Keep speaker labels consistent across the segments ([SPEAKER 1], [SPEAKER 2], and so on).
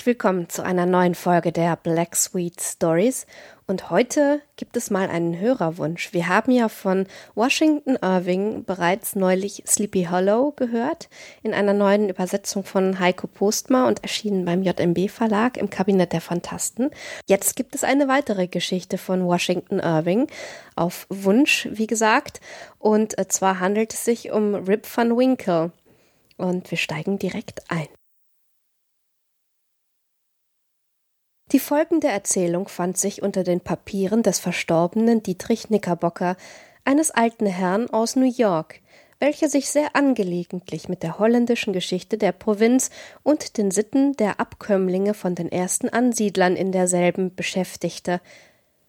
[SPEAKER 1] Herzlich willkommen zu einer neuen Folge der Black Sweet Stories. Und heute gibt es mal einen Hörerwunsch. Wir haben ja von Washington Irving bereits neulich Sleepy Hollow gehört, in einer neuen Übersetzung von Heiko Postma und erschienen beim JMB Verlag im Kabinett der Fantasten. Jetzt gibt es eine weitere Geschichte von Washington Irving, auf Wunsch, wie gesagt. Und äh, zwar handelt es sich um Rip van Winkle. Und wir steigen direkt ein. Die folgende Erzählung fand sich unter den Papieren des verstorbenen Dietrich Knickerbocker, eines alten Herrn aus New York, welcher sich sehr angelegentlich mit der holländischen Geschichte der Provinz und den Sitten der Abkömmlinge von den ersten Ansiedlern in derselben beschäftigte.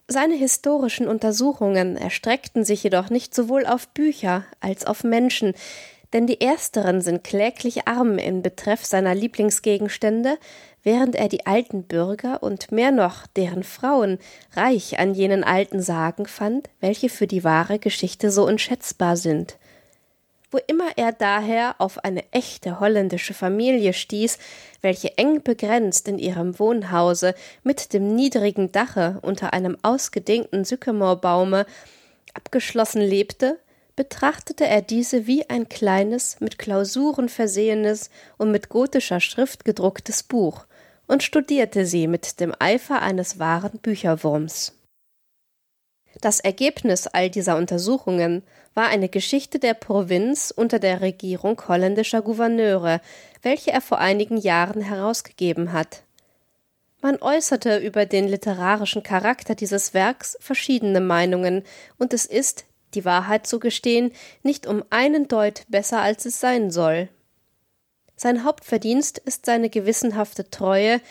[SPEAKER 1] Seine historischen Untersuchungen erstreckten sich jedoch nicht sowohl auf Bücher als auf Menschen, denn die ersteren sind kläglich arm in Betreff seiner Lieblingsgegenstände, während er die alten Bürger und mehr noch deren Frauen reich an jenen alten Sagen fand, welche für die wahre Geschichte so unschätzbar sind. Wo immer er daher auf eine echte holländische Familie stieß, welche eng begrenzt in ihrem Wohnhause mit dem niedrigen Dache unter einem ausgedehnten Sykamorbaume abgeschlossen lebte, betrachtete er diese wie ein kleines, mit Klausuren versehenes und mit gotischer Schrift gedrucktes Buch und studierte sie mit dem Eifer eines wahren Bücherwurms. Das Ergebnis all dieser Untersuchungen war eine Geschichte der Provinz unter der Regierung holländischer Gouverneure, welche er vor einigen Jahren herausgegeben hat. Man äußerte über den literarischen Charakter dieses Werks verschiedene Meinungen, und es ist, die Wahrheit zu gestehen, nicht um einen Deut besser als es sein soll. Sein Hauptverdienst ist seine gewissenhafte Treue,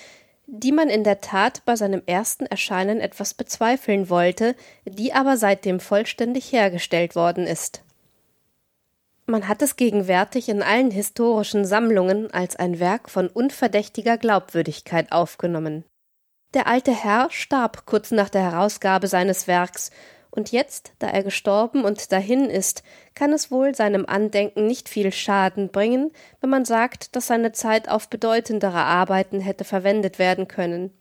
[SPEAKER 1] die man in der Tat bei seinem ersten Erscheinen etwas bezweifeln wollte, die aber seitdem vollständig hergestellt worden ist. Man hat es gegenwärtig in allen historischen Sammlungen als ein Werk von unverdächtiger Glaubwürdigkeit aufgenommen. Der alte Herr starb kurz nach der Herausgabe seines Werks, und jetzt, da er gestorben und dahin ist, kann es wohl seinem Andenken nicht viel Schaden bringen, wenn man sagt, dass seine Zeit auf bedeutendere Arbeiten hätte verwendet werden können.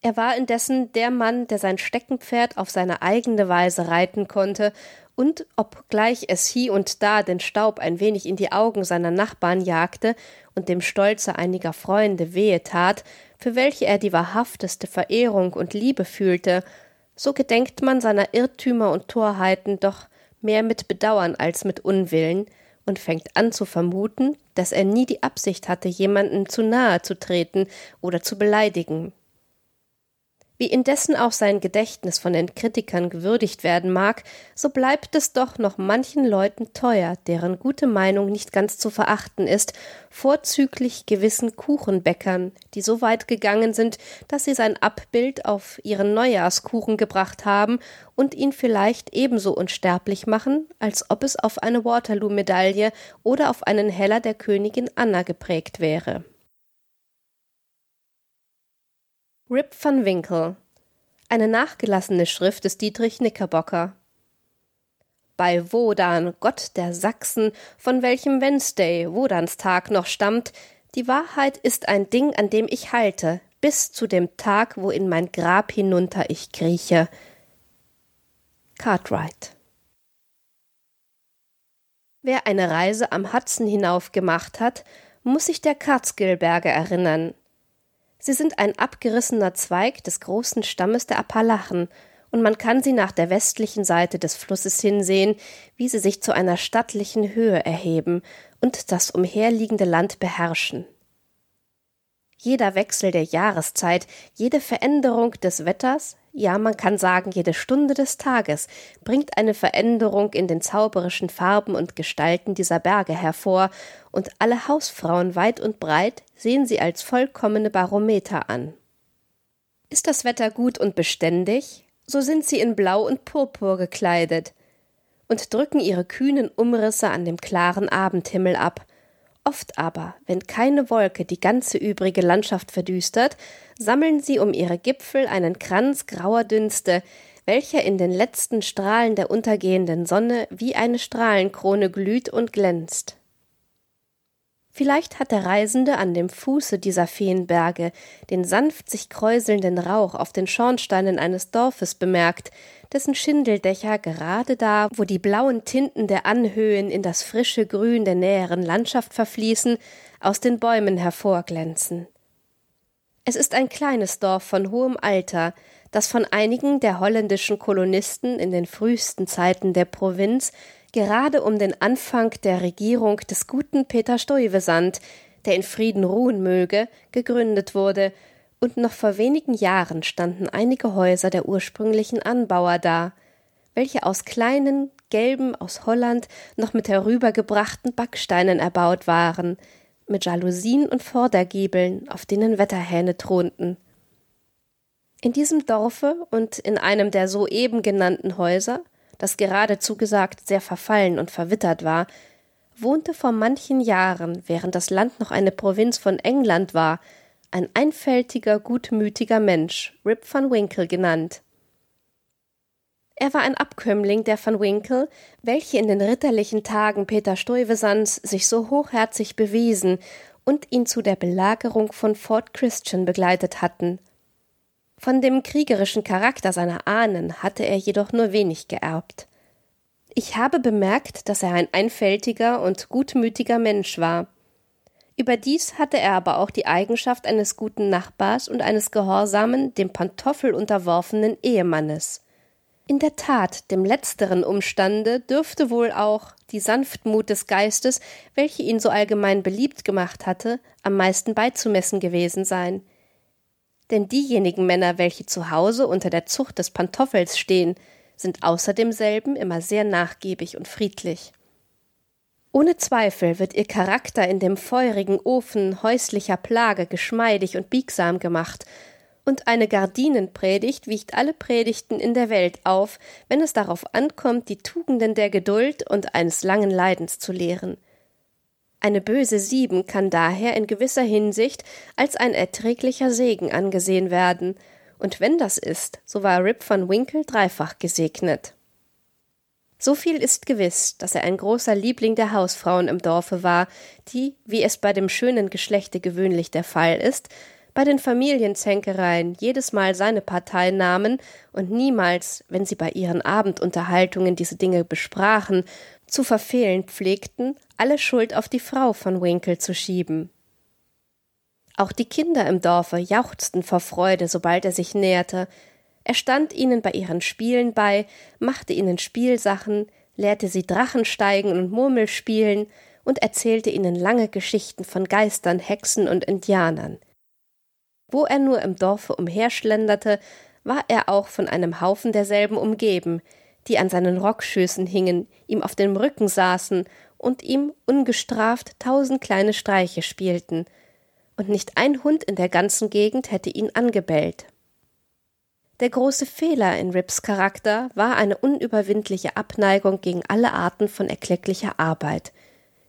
[SPEAKER 1] Er war indessen der Mann, der sein Steckenpferd auf seine eigene Weise reiten konnte, und obgleich es hie und da den Staub ein wenig in die Augen seiner Nachbarn jagte und dem Stolze einiger Freunde wehe tat, für welche er die wahrhafteste Verehrung und Liebe fühlte, so gedenkt man seiner Irrtümer und Torheiten doch mehr mit Bedauern als mit Unwillen und fängt an zu vermuten, dass er nie die Absicht hatte, jemanden zu nahe zu treten oder zu beleidigen. Wie indessen auch sein Gedächtnis von den Kritikern gewürdigt werden mag, so bleibt es doch noch manchen Leuten teuer, deren gute Meinung nicht ganz zu verachten ist, vorzüglich gewissen Kuchenbäckern, die so weit gegangen sind, dass sie sein Abbild auf ihren Neujahrskuchen gebracht haben und ihn vielleicht ebenso unsterblich machen, als ob es auf eine Waterloo-Medaille oder auf einen Heller der Königin Anna geprägt wäre. Rip van Winkle. Eine nachgelassene Schrift des Dietrich Knickerbocker. Bei Wodan, Gott der Sachsen, von welchem Wednesday, Wodans Tag noch stammt, die Wahrheit ist ein Ding, an dem ich halte, bis zu dem Tag, wo in mein Grab hinunter ich krieche. Cartwright. Wer eine Reise am Hudson hinauf gemacht hat, muss sich der Catskillberge erinnern, Sie sind ein abgerissener Zweig des großen Stammes der Appalachen, und man kann sie nach der westlichen Seite des Flusses hinsehen, wie sie sich zu einer stattlichen Höhe erheben und das umherliegende Land beherrschen. Jeder Wechsel der Jahreszeit, jede Veränderung des Wetters, ja man kann sagen jede Stunde des Tages, bringt eine Veränderung in den zauberischen Farben und Gestalten dieser Berge hervor, und alle Hausfrauen weit und breit sehen sie als vollkommene Barometer an. Ist das Wetter gut und beständig, so sind sie in Blau und Purpur gekleidet und drücken ihre kühnen Umrisse an dem klaren Abendhimmel ab, Oft aber, wenn keine Wolke die ganze übrige Landschaft verdüstert, sammeln sie um ihre Gipfel einen Kranz grauer Dünste, welcher in den letzten Strahlen der untergehenden Sonne wie eine Strahlenkrone glüht und glänzt. Vielleicht hat der Reisende an dem Fuße dieser Feenberge den sanft sich kräuselnden Rauch auf den Schornsteinen eines Dorfes bemerkt, dessen Schindeldächer gerade da, wo die blauen Tinten der Anhöhen in das frische Grün der näheren Landschaft verfließen, aus den Bäumen hervorglänzen. Es ist ein kleines Dorf von hohem Alter, das von einigen der holländischen Kolonisten in den frühesten Zeiten der Provinz gerade um den Anfang der Regierung des guten Peter Stuyvesant, der in Frieden ruhen möge, gegründet wurde, und noch vor wenigen Jahren standen einige Häuser der ursprünglichen Anbauer da, welche aus kleinen, gelben, aus Holland noch mit herübergebrachten Backsteinen erbaut waren, mit Jalousien und Vordergiebeln, auf denen Wetterhähne thronten. In diesem Dorfe und in einem der soeben genannten Häuser das geradezu gesagt sehr verfallen und verwittert war, wohnte vor manchen Jahren, während das Land noch eine Provinz von England war, ein einfältiger, gutmütiger Mensch, Rip van Winkle genannt. Er war ein Abkömmling der van Winkle, welche in den ritterlichen Tagen Peter Stuyvesants sich so hochherzig bewiesen und ihn zu der Belagerung von Fort Christian begleitet hatten – von dem kriegerischen Charakter seiner Ahnen hatte er jedoch nur wenig geerbt. Ich habe bemerkt, dass er ein einfältiger und gutmütiger Mensch war. Überdies hatte er aber auch die Eigenschaft eines guten Nachbars und eines gehorsamen, dem Pantoffel unterworfenen Ehemannes. In der Tat, dem letzteren Umstande dürfte wohl auch die Sanftmut des Geistes, welche ihn so allgemein beliebt gemacht hatte, am meisten beizumessen gewesen sein denn diejenigen Männer, welche zu Hause unter der Zucht des Pantoffels stehen, sind außer demselben immer sehr nachgiebig und friedlich. Ohne Zweifel wird ihr Charakter in dem feurigen Ofen häuslicher Plage geschmeidig und biegsam gemacht, und eine Gardinenpredigt wiegt alle Predigten in der Welt auf, wenn es darauf ankommt, die Tugenden der Geduld und eines langen Leidens zu lehren. Eine böse Sieben kann daher in gewisser Hinsicht als ein erträglicher Segen angesehen werden, und wenn das ist, so war Rip van Winkle dreifach gesegnet. So viel ist gewiss, dass er ein großer Liebling der Hausfrauen im Dorfe war, die, wie es bei dem schönen Geschlechte gewöhnlich der Fall ist, bei den Familienzänkereien jedes Mal seine Partei nahmen und niemals, wenn sie bei ihren Abendunterhaltungen diese Dinge besprachen, zu verfehlen pflegten, alle Schuld auf die Frau von Winkle zu schieben. Auch die Kinder im Dorfe jauchzten vor Freude, sobald er sich näherte. Er stand ihnen bei ihren Spielen bei, machte ihnen Spielsachen, lehrte sie Drachensteigen und Murmelspielen und erzählte ihnen lange Geschichten von Geistern, Hexen und Indianern. Wo er nur im Dorfe umherschlenderte, war er auch von einem Haufen derselben umgeben, die an seinen Rockschößen hingen, ihm auf dem Rücken saßen und ihm ungestraft tausend kleine Streiche spielten, und nicht ein Hund in der ganzen Gegend hätte ihn angebellt. Der große Fehler in Rips Charakter war eine unüberwindliche Abneigung gegen alle Arten von erklecklicher Arbeit.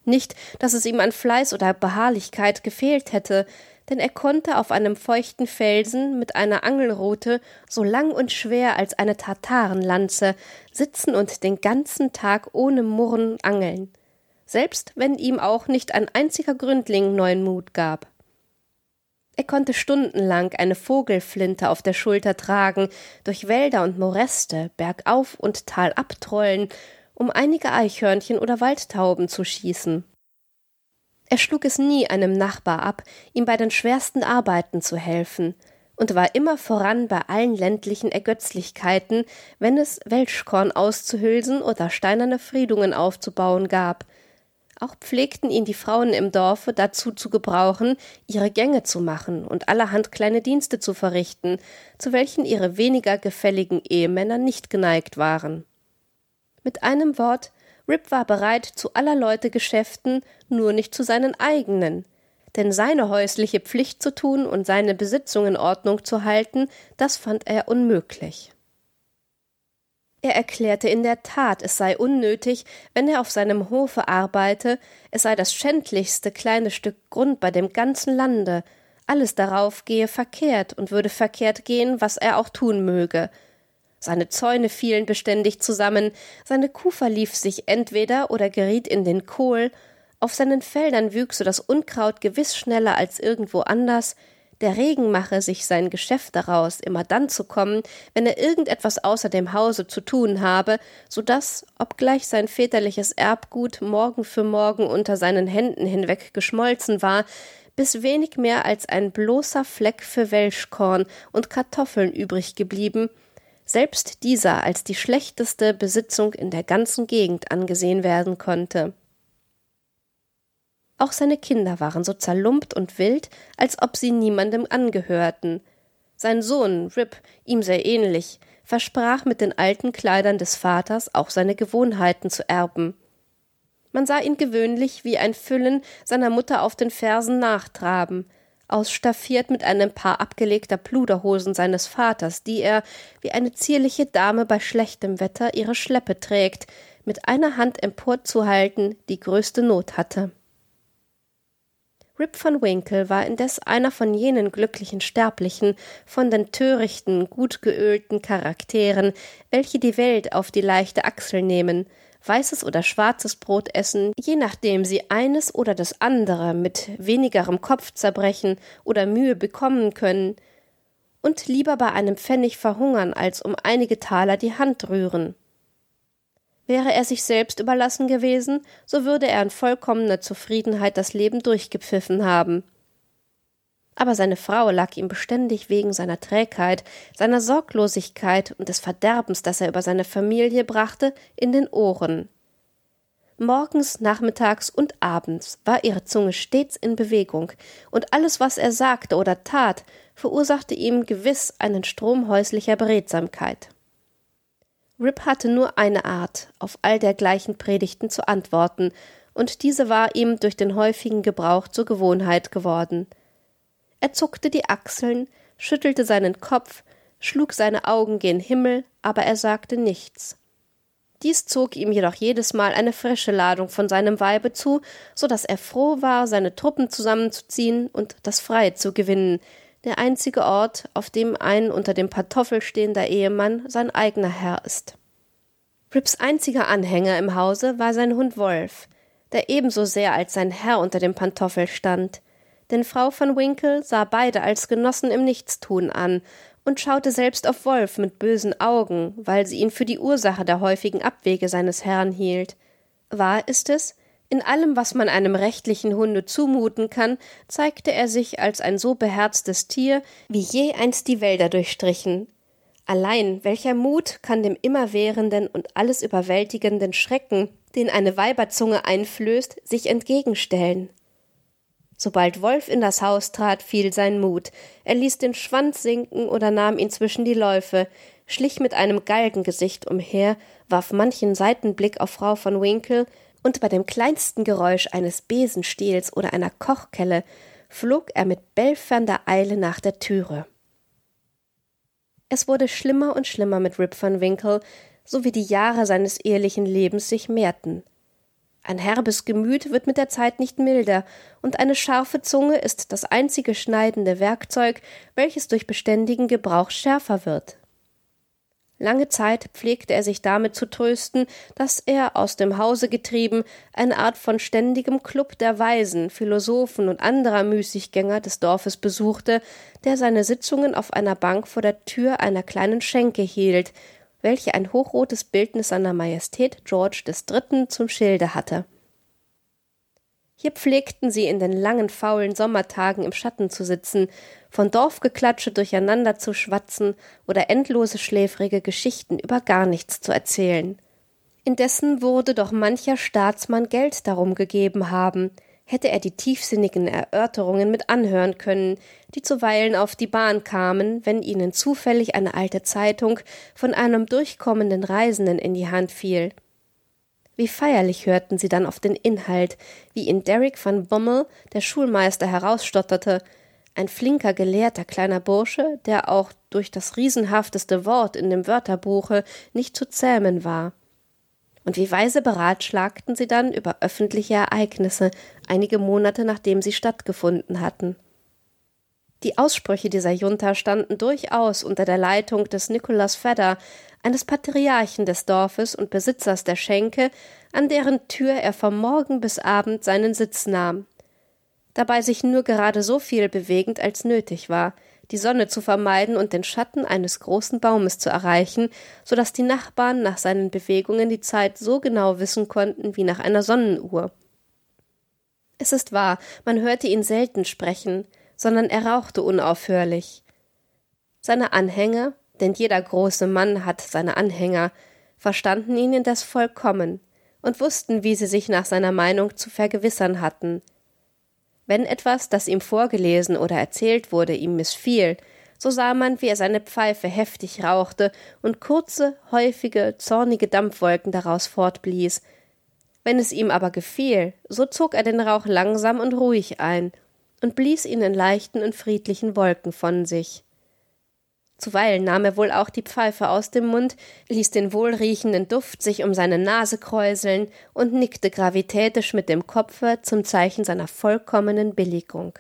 [SPEAKER 1] Nicht, dass es ihm an Fleiß oder Beharrlichkeit gefehlt hätte, denn er konnte auf einem feuchten Felsen mit einer Angelrute so lang und schwer als eine Tatarenlanze sitzen und den ganzen Tag ohne Murren angeln, selbst wenn ihm auch nicht ein einziger Gründling neuen Mut gab. Er konnte stundenlang eine Vogelflinte auf der Schulter tragen, durch Wälder und Moräste, bergauf und talab trollen, um einige Eichhörnchen oder Waldtauben zu schießen. Er schlug es nie einem Nachbar ab, ihm bei den schwersten Arbeiten zu helfen, und war immer voran bei allen ländlichen Ergötzlichkeiten, wenn es Welschkorn auszuhülsen oder steinerne Friedungen aufzubauen gab. Auch pflegten ihn die Frauen im Dorfe dazu zu gebrauchen, ihre Gänge zu machen und allerhand kleine Dienste zu verrichten, zu welchen ihre weniger gefälligen Ehemänner nicht geneigt waren. Mit einem Wort, Rip war bereit zu aller Leute Geschäften, nur nicht zu seinen eigenen. Denn seine häusliche Pflicht zu tun und seine Besitzung in Ordnung zu halten, das fand er unmöglich. Er erklärte in der Tat, es sei unnötig, wenn er auf seinem Hofe arbeite, es sei das schändlichste kleine Stück Grund bei dem ganzen Lande, alles darauf gehe verkehrt und würde verkehrt gehen, was er auch tun möge, seine Zäune fielen beständig zusammen, seine Kuh verlief sich entweder oder geriet in den Kohl, Auf seinen Feldern wüchse das Unkraut gewiss schneller als irgendwo anders, der Regen mache sich sein Geschäft daraus, immer dann zu kommen, wenn er irgendetwas außer dem Hause zu tun habe, so dass, obgleich sein väterliches Erbgut Morgen für Morgen unter seinen Händen hinweg geschmolzen war, bis wenig mehr als ein bloßer Fleck für Welschkorn und Kartoffeln übrig geblieben, selbst dieser als die schlechteste Besitzung in der ganzen Gegend angesehen werden konnte. Auch seine Kinder waren so zerlumpt und wild, als ob sie niemandem angehörten. Sein Sohn, Rip, ihm sehr ähnlich, versprach mit den alten Kleidern des Vaters auch seine Gewohnheiten zu erben. Man sah ihn gewöhnlich wie ein Füllen seiner Mutter auf den Fersen nachtraben, ausstaffiert mit einem Paar abgelegter Pluderhosen seines Vaters, die er, wie eine zierliche Dame bei schlechtem Wetter ihre Schleppe trägt, mit einer Hand emporzuhalten, die größte Not hatte. Rip van Winkle war indes einer von jenen glücklichen Sterblichen, von den törichten, gut geölten Charakteren, welche die Welt auf die leichte Achsel nehmen, weißes oder schwarzes Brot essen, je nachdem sie eines oder das andere mit wenigerem Kopfzerbrechen oder Mühe bekommen können, und lieber bei einem Pfennig verhungern, als um einige Taler die Hand rühren. Wäre er sich selbst überlassen gewesen, so würde er in vollkommener Zufriedenheit das Leben durchgepfiffen haben. Aber seine Frau lag ihm beständig wegen seiner Trägheit, seiner Sorglosigkeit und des Verderbens, das er über seine Familie brachte, in den Ohren. Morgens, nachmittags und abends war ihre Zunge stets in Bewegung, und alles, was er sagte oder tat, verursachte ihm gewiss einen Strom häuslicher Beredsamkeit. Rip hatte nur eine Art, auf all dergleichen Predigten zu antworten, und diese war ihm durch den häufigen Gebrauch zur Gewohnheit geworden. Er zuckte die Achseln, schüttelte seinen Kopf, schlug seine Augen gen Himmel, aber er sagte nichts. Dies zog ihm jedoch jedes Mal eine frische Ladung von seinem Weibe zu, so dass er froh war, seine Truppen zusammenzuziehen und das Freie zu gewinnen, der einzige Ort, auf dem ein unter dem Pantoffel stehender Ehemann sein eigener Herr ist. Rips einziger Anhänger im Hause war sein Hund Wolf, der ebenso sehr als sein Herr unter dem Pantoffel stand, denn Frau von Winkle sah beide als Genossen im Nichtstun an und schaute selbst auf Wolf mit bösen Augen, weil sie ihn für die Ursache der häufigen Abwege seines Herrn hielt. Wahr ist es, in allem, was man einem rechtlichen Hunde zumuten kann, zeigte er sich als ein so beherztes Tier, wie je einst die Wälder durchstrichen. Allein welcher Mut kann dem immerwährenden und alles überwältigenden Schrecken, den eine Weiberzunge einflößt, sich entgegenstellen? Sobald Wolf in das Haus trat, fiel sein Mut. Er ließ den Schwanz sinken oder nahm ihn zwischen die Läufe, schlich mit einem Galgengesicht umher, warf manchen Seitenblick auf Frau von Winkle, und bei dem kleinsten Geräusch eines Besenstiels oder einer Kochkelle flog er mit belfernder Eile nach der Türe. Es wurde schlimmer und schlimmer mit Rip van Winkle, so wie die Jahre seines ehelichen Lebens sich mehrten. Ein herbes Gemüt wird mit der Zeit nicht milder, und eine scharfe Zunge ist das einzige schneidende Werkzeug, welches durch beständigen Gebrauch schärfer wird. Lange Zeit pflegte er sich damit zu trösten, dass er, aus dem Hause getrieben, eine Art von ständigem Klub der Weisen, Philosophen und anderer Müßiggänger des Dorfes besuchte, der seine Sitzungen auf einer Bank vor der Tür einer kleinen Schenke hielt, welche ein hochrotes Bildnis seiner Majestät George III. zum Schilde hatte. Hier pflegten sie in den langen faulen Sommertagen im Schatten zu sitzen, von Dorfgeklatsche durcheinander zu schwatzen oder endlose schläfrige Geschichten über gar nichts zu erzählen. Indessen wurde doch mancher Staatsmann Geld darum gegeben haben, hätte er die tiefsinnigen Erörterungen mit anhören können, die zuweilen auf die Bahn kamen, wenn ihnen zufällig eine alte Zeitung von einem durchkommenden Reisenden in die Hand fiel. Wie feierlich hörten sie dann auf den Inhalt, wie ihn Derrick van Bommel, der Schulmeister, herausstotterte, ein flinker, gelehrter kleiner Bursche, der auch durch das riesenhafteste Wort in dem Wörterbuche nicht zu zähmen war. Und wie weise beratschlagten sie dann über öffentliche Ereignisse, einige Monate nachdem sie stattgefunden hatten. Die Aussprüche dieser Junta standen durchaus unter der Leitung des Nicholas Fedder, eines Patriarchen des Dorfes und Besitzers der Schenke, an deren Tür er vom Morgen bis Abend seinen Sitz nahm. Dabei sich nur gerade so viel bewegend, als nötig war, die Sonne zu vermeiden und den Schatten eines großen Baumes zu erreichen, so dass die Nachbarn nach seinen Bewegungen die Zeit so genau wissen konnten wie nach einer Sonnenuhr. Es ist wahr, man hörte ihn selten sprechen, sondern er rauchte unaufhörlich. Seine Anhänger, denn jeder große Mann hat seine Anhänger, verstanden ihn indes vollkommen und wussten, wie sie sich nach seiner Meinung zu vergewissern hatten. Wenn etwas, das ihm vorgelesen oder erzählt wurde, ihm missfiel, so sah man, wie er seine Pfeife heftig rauchte und kurze, häufige, zornige Dampfwolken daraus fortblies. Wenn es ihm aber gefiel, so zog er den Rauch langsam und ruhig ein und blies ihn in leichten und friedlichen Wolken von sich. Zuweilen nahm er wohl auch die Pfeife aus dem Mund, ließ den wohlriechenden Duft sich um seine Nase kräuseln und nickte gravitätisch mit dem Kopfe zum Zeichen seiner vollkommenen Billigung.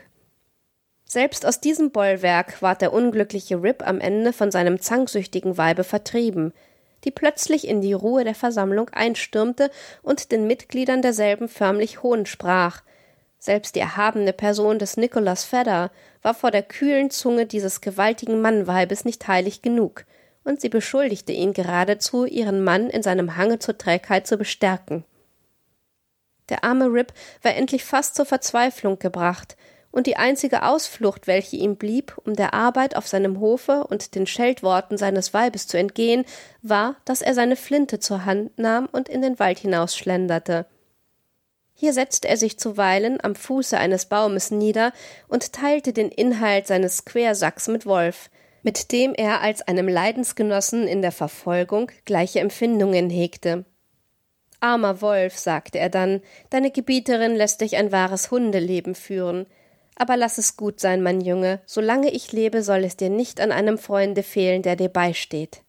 [SPEAKER 1] Selbst aus diesem Bollwerk ward der unglückliche Rip am Ende von seinem zanksüchtigen Weibe vertrieben, die plötzlich in die Ruhe der Versammlung einstürmte und den Mitgliedern derselben förmlich Hohn sprach, selbst die erhabene Person des Nicholas Fedder war vor der kühlen Zunge dieses gewaltigen Mannweibes nicht heilig genug, und sie beschuldigte ihn geradezu, ihren Mann in seinem Hange zur Trägheit zu bestärken. Der arme Rip war endlich fast zur Verzweiflung gebracht, und die einzige Ausflucht, welche ihm blieb, um der Arbeit auf seinem Hofe und den Scheltworten seines Weibes zu entgehen, war, dass er seine Flinte zur Hand nahm und in den Wald hinausschlenderte. Hier setzte er sich zuweilen am Fuße eines Baumes nieder und teilte den Inhalt seines Quersacks mit Wolf, mit dem er als einem Leidensgenossen in der Verfolgung gleiche Empfindungen hegte. Armer Wolf, sagte er dann, deine Gebieterin lässt dich ein wahres Hundeleben führen. Aber lass es gut sein, mein Junge, solange ich lebe, soll es dir nicht an einem Freunde fehlen, der dir beisteht.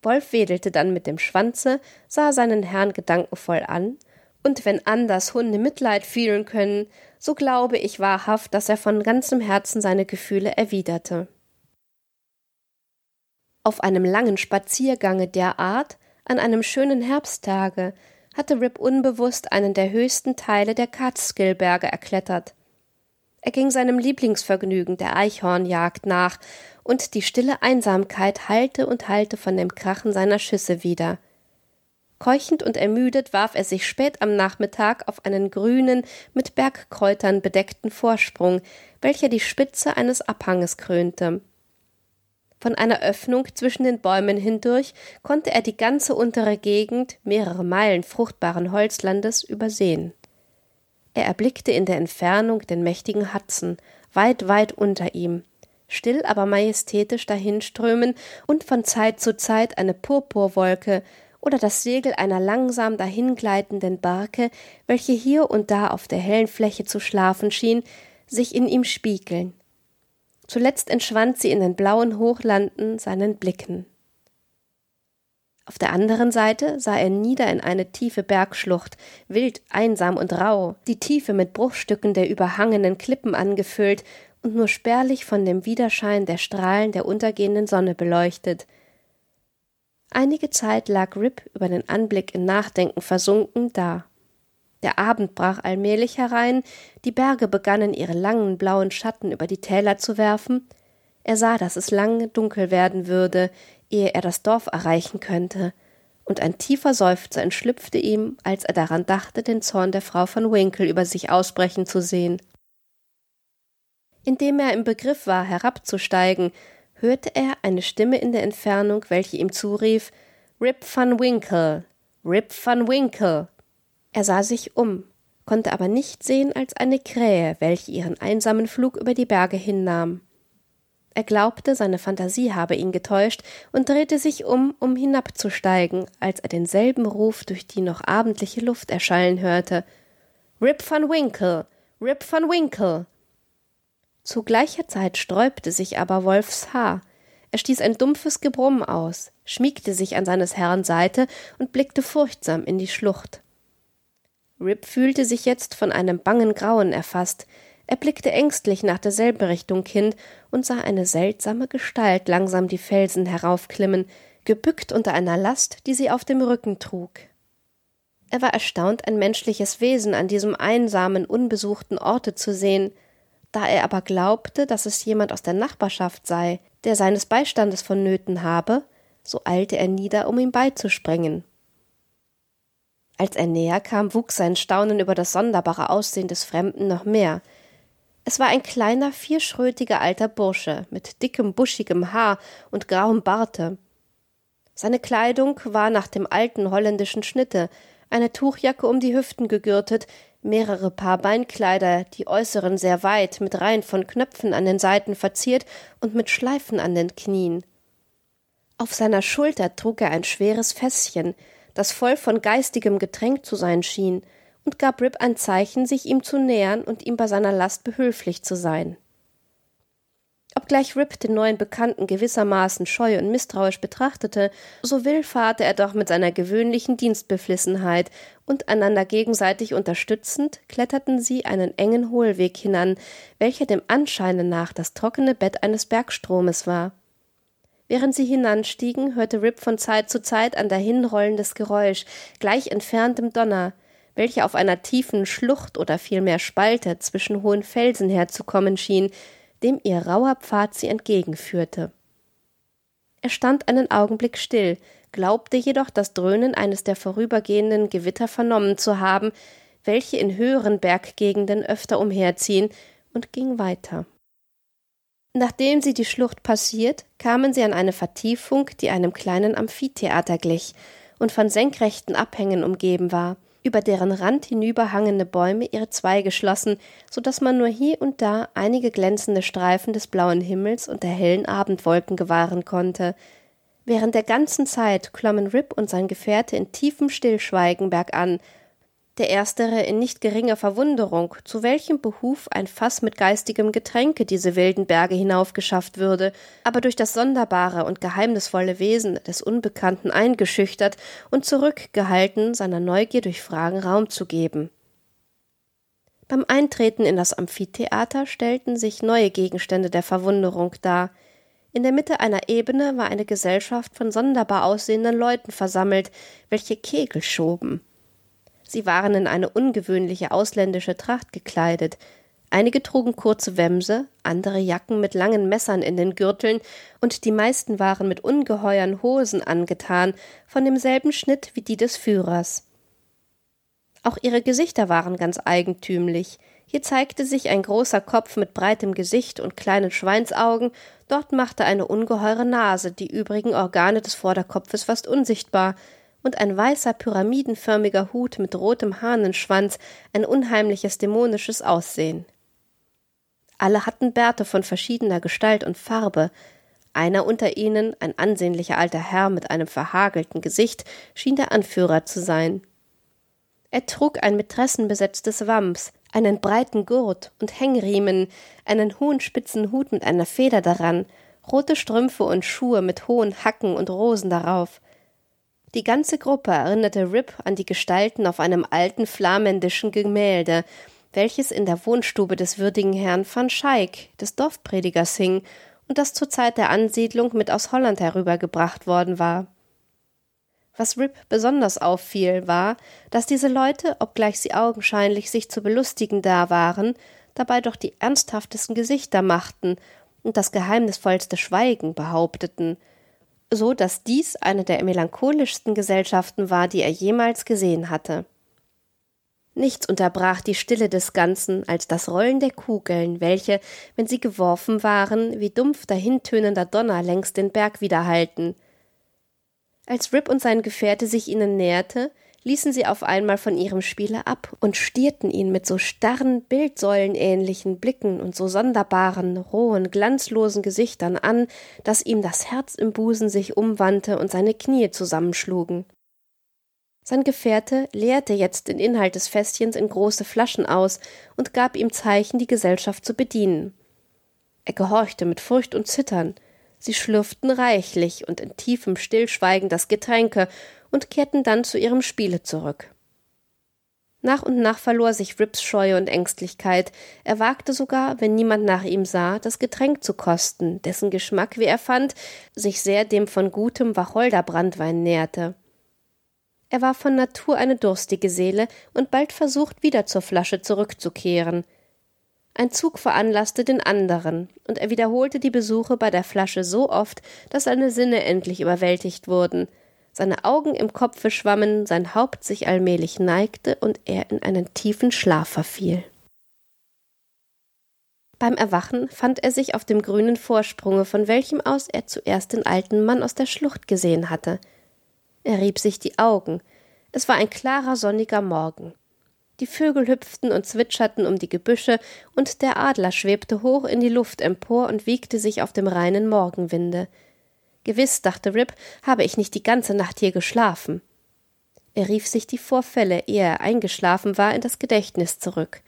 [SPEAKER 1] Wolf wedelte dann mit dem Schwanze, sah seinen Herrn gedankenvoll an und wenn anders Hunde Mitleid fühlen können, so glaube ich wahrhaft, dass er von ganzem Herzen seine Gefühle erwiderte. Auf einem langen Spaziergange der Art, an einem schönen Herbsttage, hatte Rip unbewusst einen der höchsten Teile der Catskill-Berge erklettert. Er ging seinem Lieblingsvergnügen, der Eichhornjagd, nach, und die stille Einsamkeit hallte und hallte von dem Krachen seiner Schüsse wieder – Keuchend und ermüdet warf er sich spät am Nachmittag auf einen grünen, mit Bergkräutern bedeckten Vorsprung, welcher die Spitze eines Abhanges krönte. Von einer Öffnung zwischen den Bäumen hindurch konnte er die ganze untere Gegend, mehrere Meilen fruchtbaren Holzlandes, übersehen. Er erblickte in der Entfernung den mächtigen Hudson, weit, weit unter ihm, still aber majestätisch dahinströmen und von Zeit zu Zeit eine Purpurwolke, oder das Segel einer langsam dahingleitenden Barke, welche hier und da auf der hellen Fläche zu schlafen schien, sich in ihm spiegeln. Zuletzt entschwand sie in den blauen Hochlanden seinen Blicken. Auf der anderen Seite sah er nieder in eine tiefe Bergschlucht, wild, einsam und rau, die Tiefe mit Bruchstücken der überhangenen Klippen angefüllt und nur spärlich von dem Widerschein der Strahlen der untergehenden Sonne beleuchtet – Einige Zeit lag Rip über den Anblick in Nachdenken versunken da. Der Abend brach allmählich herein, die Berge begannen ihre langen blauen Schatten über die Täler zu werfen. Er sah, dass es lange dunkel werden würde, ehe er das Dorf erreichen könnte, und ein tiefer Seufzer entschlüpfte ihm, als er daran dachte, den Zorn der Frau von Winkle über sich ausbrechen zu sehen. Indem er im Begriff war, herabzusteigen, hörte er eine Stimme in der Entfernung, welche ihm zurief Rip van Winkle, Rip van Winkle. Er sah sich um, konnte aber nicht sehen als eine Krähe, welche ihren einsamen Flug über die Berge hinnahm. Er glaubte, seine Fantasie habe ihn getäuscht und drehte sich um, um hinabzusteigen, als er denselben Ruf durch die noch abendliche Luft erschallen hörte. Rip van Winkle, Rip van Winkle. Zu gleicher Zeit sträubte sich aber Wolfs Haar. Er stieß ein dumpfes Gebrumm aus, schmiegte sich an seines Herrn Seite und blickte furchtsam in die Schlucht. Rip fühlte sich jetzt von einem bangen Grauen erfasst. Er blickte ängstlich nach derselben Richtung hin und sah eine seltsame Gestalt langsam die Felsen heraufklimmen, gebückt unter einer Last, die sie auf dem Rücken trug. Er war erstaunt, ein menschliches Wesen an diesem einsamen, unbesuchten Orte zu sehen, da er aber glaubte, dass es jemand aus der Nachbarschaft sei, der seines Beistandes vonnöten habe, so eilte er nieder, um ihm beizuspringen. Als er näher kam, wuchs sein Staunen über das sonderbare Aussehen des Fremden noch mehr. Es war ein kleiner, vierschrötiger alter Bursche mit dickem, buschigem Haar und grauem Barte. Seine Kleidung war nach dem alten holländischen Schnitte, eine Tuchjacke um die Hüften gegürtet, mehrere Paar Beinkleider, die äußeren sehr weit, mit Reihen von Knöpfen an den Seiten verziert und mit Schleifen an den Knien. Auf seiner Schulter trug er ein schweres Fässchen, das voll von geistigem Getränk zu sein schien, und gab Rip ein Zeichen, sich ihm zu nähern und ihm bei seiner Last behülflich zu sein. Obgleich Rip den neuen Bekannten gewissermaßen scheu und misstrauisch betrachtete, so willfahrte er doch mit seiner gewöhnlichen Dienstbeflissenheit, und einander gegenseitig unterstützend kletterten sie einen engen Hohlweg hinan, welcher dem Anscheine nach das trockene Bett eines Bergstromes war. Während sie hinanstiegen, hörte Rip von Zeit zu Zeit ein dahinrollendes Geräusch, gleich entferntem Donner, welcher auf einer tiefen Schlucht oder vielmehr Spalte zwischen hohen Felsen herzukommen schien, dem ihr rauher Pfad sie entgegenführte. Er stand einen Augenblick still, glaubte jedoch das Dröhnen eines der vorübergehenden Gewitter vernommen zu haben, welche in höheren Berggegenden öfter umherziehen, und ging weiter. Nachdem sie die Schlucht passiert, kamen sie an eine Vertiefung, die einem kleinen Amphitheater glich und von senkrechten Abhängen umgeben war über deren Rand hinüberhangende Bäume ihre Zweige schlossen, so dass man nur hier und da einige glänzende Streifen des blauen Himmels und der hellen Abendwolken gewahren konnte. Während der ganzen Zeit klommen Rip und sein Gefährte in tiefem Stillschweigen bergan, der erstere in nicht geringer Verwunderung, zu welchem Behuf ein Fass mit geistigem Getränke diese wilden Berge hinaufgeschafft würde, aber durch das sonderbare und geheimnisvolle Wesen des Unbekannten eingeschüchtert und zurückgehalten, seiner Neugier durch Fragen Raum zu geben. Beim Eintreten in das Amphitheater stellten sich neue Gegenstände der Verwunderung dar. In der Mitte einer Ebene war eine Gesellschaft von sonderbar aussehenden Leuten versammelt, welche Kegel schoben. Sie waren in eine ungewöhnliche ausländische Tracht gekleidet. Einige trugen kurze Wämse, andere Jacken mit langen Messern in den Gürteln, und die meisten waren mit ungeheuern Hosen angetan, von demselben Schnitt wie die des Führers. Auch ihre Gesichter waren ganz eigentümlich. Hier zeigte sich ein großer Kopf mit breitem Gesicht und kleinen Schweinsaugen, dort machte eine ungeheure Nase die übrigen Organe des Vorderkopfes fast unsichtbar, und ein weißer pyramidenförmiger Hut mit rotem Hahnenschwanz ein unheimliches dämonisches Aussehen. Alle hatten Bärte von verschiedener Gestalt und Farbe, einer unter ihnen, ein ansehnlicher alter Herr mit einem verhagelten Gesicht, schien der Anführer zu sein. Er trug ein mit Tressen besetztes Wams, einen breiten Gurt und Hängriemen, einen hohen spitzen Hut mit einer Feder daran, rote Strümpfe und Schuhe mit hohen Hacken und Rosen darauf, die ganze Gruppe erinnerte Rip an die Gestalten auf einem alten flamländischen Gemälde, welches in der Wohnstube des würdigen Herrn van Schaik, des Dorfpredigers, hing und das zur Zeit der Ansiedlung mit aus Holland herübergebracht worden war. Was Rip besonders auffiel, war, dass diese Leute, obgleich sie augenscheinlich sich zu belustigen da waren, dabei doch die ernsthaftesten Gesichter machten und das geheimnisvollste Schweigen behaupteten – so dass dies eine der melancholischsten Gesellschaften war, die er jemals gesehen hatte. Nichts unterbrach die Stille des Ganzen als das Rollen der Kugeln, welche, wenn sie geworfen waren, wie dumpf dahintönender Donner längs den Berg widerhallten. Als Rip und sein Gefährte sich ihnen näherte, ließen sie auf einmal von ihrem Spiele ab und stierten ihn mit so starren, bildsäulenähnlichen Blicken und so sonderbaren, rohen, glanzlosen Gesichtern an, dass ihm das Herz im Busen sich umwandte und seine Knie zusammenschlugen. Sein Gefährte leerte jetzt den Inhalt des Fässchens in große Flaschen aus und gab ihm Zeichen, die Gesellschaft zu bedienen. Er gehorchte mit Furcht und Zittern. Sie schlürften reichlich und in tiefem Stillschweigen das Getränke und kehrten dann zu ihrem Spiele zurück. Nach und nach verlor sich Rips Scheu und Ängstlichkeit. Er wagte sogar, wenn niemand nach ihm sah, das Getränk zu kosten, dessen Geschmack, wie er fand, sich sehr dem von gutem Wacholderbranntwein näherte. Er war von Natur eine durstige Seele und bald versucht, wieder zur Flasche zurückzukehren. Ein Zug veranlasste den anderen, und er wiederholte die Besuche bei der Flasche so oft, dass seine Sinne endlich überwältigt wurden – seine Augen im Kopfe schwammen, sein Haupt sich allmählich neigte und er in einen tiefen Schlaf verfiel. Beim Erwachen fand er sich auf dem grünen Vorsprunge, von welchem aus er zuerst den alten Mann aus der Schlucht gesehen hatte. Er rieb sich die Augen. Es war ein klarer sonniger Morgen. Die Vögel hüpften und zwitscherten um die Gebüsche, und der Adler schwebte hoch in die Luft empor und wiegte sich auf dem reinen Morgenwinde. Gewiss, dachte Rip, habe ich nicht die ganze Nacht hier geschlafen. Er rief sich die Vorfälle, ehe er eingeschlafen war, in das Gedächtnis zurück.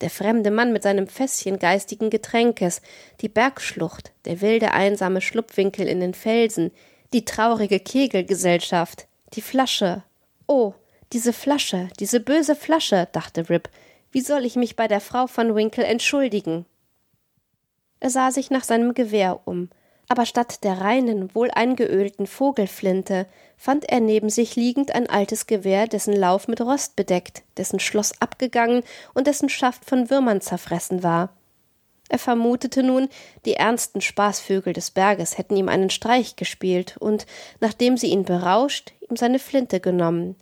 [SPEAKER 1] Der fremde Mann mit seinem Fässchen geistigen Getränkes, die Bergschlucht, der wilde einsame Schlupfwinkel in den Felsen, die traurige Kegelgesellschaft, die Flasche. Oh, diese Flasche, diese böse Flasche, dachte Rip. Wie soll ich mich bei der Frau von Winkle entschuldigen? Er sah sich nach seinem Gewehr um aber statt der reinen, wohl eingeölten Vogelflinte fand er neben sich liegend ein altes Gewehr, dessen Lauf mit Rost bedeckt, dessen Schloss abgegangen und dessen Schaft von Würmern zerfressen war. Er vermutete nun, die ernsten Spaßvögel des Berges hätten ihm einen Streich gespielt und, nachdem sie ihn berauscht, ihm seine Flinte genommen.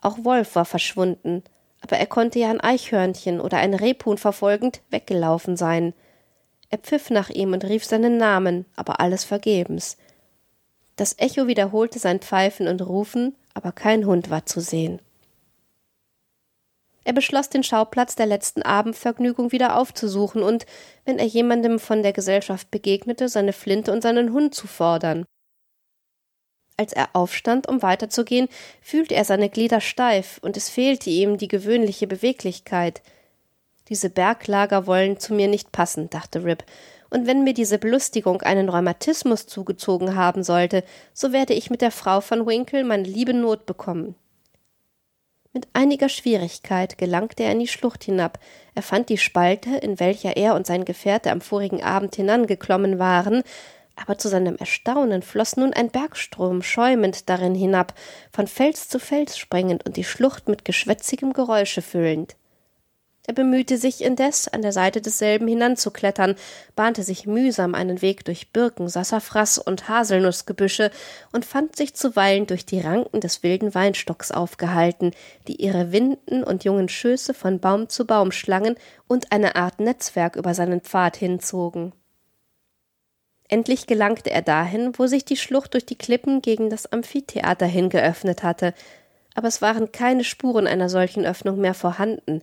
[SPEAKER 1] Auch Wolf war verschwunden, aber er konnte ja ein Eichhörnchen oder ein Rebhuhn verfolgend weggelaufen sein – er pfiff nach ihm und rief seinen Namen, aber alles vergebens. Das Echo wiederholte sein Pfeifen und Rufen, aber kein Hund war zu sehen. Er beschloss, den Schauplatz der letzten Abendvergnügung wieder aufzusuchen und, wenn er jemandem von der Gesellschaft begegnete, seine Flinte und seinen Hund zu fordern. Als er aufstand, um weiterzugehen, fühlte er seine Glieder steif, und es fehlte ihm die gewöhnliche Beweglichkeit – diese Berglager wollen zu mir nicht passen, dachte Rip, und wenn mir diese Belustigung einen Rheumatismus zugezogen haben sollte, so werde ich mit der Frau von Winkle meine liebe Not bekommen. Mit einiger Schwierigkeit gelangte er in die Schlucht hinab. Er fand die Spalte, in welcher er und sein Gefährte am vorigen Abend hinangeklommen waren, aber zu seinem Erstaunen floss nun ein Bergstrom schäumend darin hinab, von Fels zu Fels springend und die Schlucht mit geschwätzigem Geräusche füllend. Er bemühte sich indes, an der Seite desselben hinanzuklettern, bahnte sich mühsam einen Weg durch Birken, Sassafras und Haselnussgebüsche und fand sich zuweilen durch die Ranken des wilden Weinstocks aufgehalten, die ihre Winden und jungen Schöße von Baum zu Baum schlangen und eine Art Netzwerk über seinen Pfad hinzogen. Endlich gelangte er dahin, wo sich die Schlucht durch die Klippen gegen das Amphitheater hingeöffnet hatte, aber es waren keine Spuren einer solchen Öffnung mehr vorhanden,